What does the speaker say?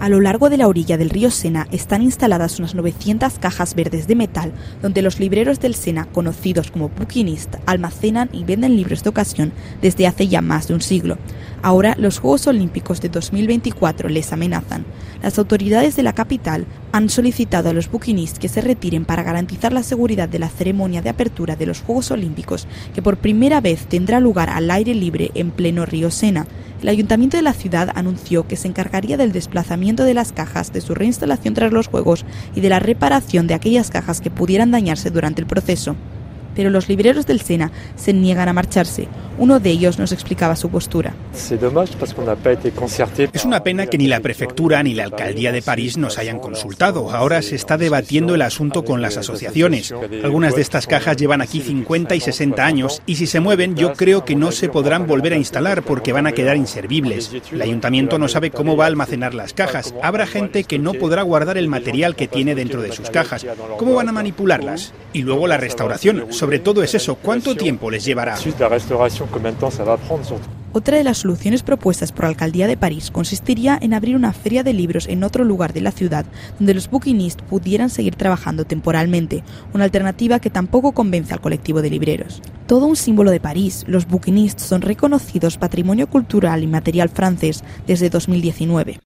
A lo largo de la orilla del río Sena están instaladas unas 900 cajas verdes de metal donde los libreros del Sena, conocidos como bookinist, almacenan y venden libros de ocasión desde hace ya más de un siglo. Ahora los Juegos Olímpicos de 2024 les amenazan. Las autoridades de la capital han solicitado a los bookinistas que se retiren para garantizar la seguridad de la ceremonia de apertura de los Juegos Olímpicos, que por primera vez tendrá lugar al aire libre en pleno río Sena. El ayuntamiento de la ciudad anunció que se encargaría del desplazamiento de las cajas, de su reinstalación tras los Juegos y de la reparación de aquellas cajas que pudieran dañarse durante el proceso. Pero los libreros del Sena se niegan a marcharse. Uno de ellos nos explicaba su postura. Es una pena que ni la prefectura ni la alcaldía de París nos hayan consultado. Ahora se está debatiendo el asunto con las asociaciones. Algunas de estas cajas llevan aquí 50 y 60 años y si se mueven yo creo que no se podrán volver a instalar porque van a quedar inservibles. El ayuntamiento no sabe cómo va a almacenar las cajas. Habrá gente que no podrá guardar el material que tiene dentro de sus cajas. ¿Cómo van a manipularlas? Y luego la restauración. Sobre todo es eso. ¿Cuánto tiempo les llevará? Otra de las soluciones propuestas por la alcaldía de París consistiría en abrir una feria de libros en otro lugar de la ciudad donde los bookinistas pudieran seguir trabajando temporalmente, una alternativa que tampoco convence al colectivo de libreros. Todo un símbolo de París, los bookinistas son reconocidos patrimonio cultural y material francés desde 2019.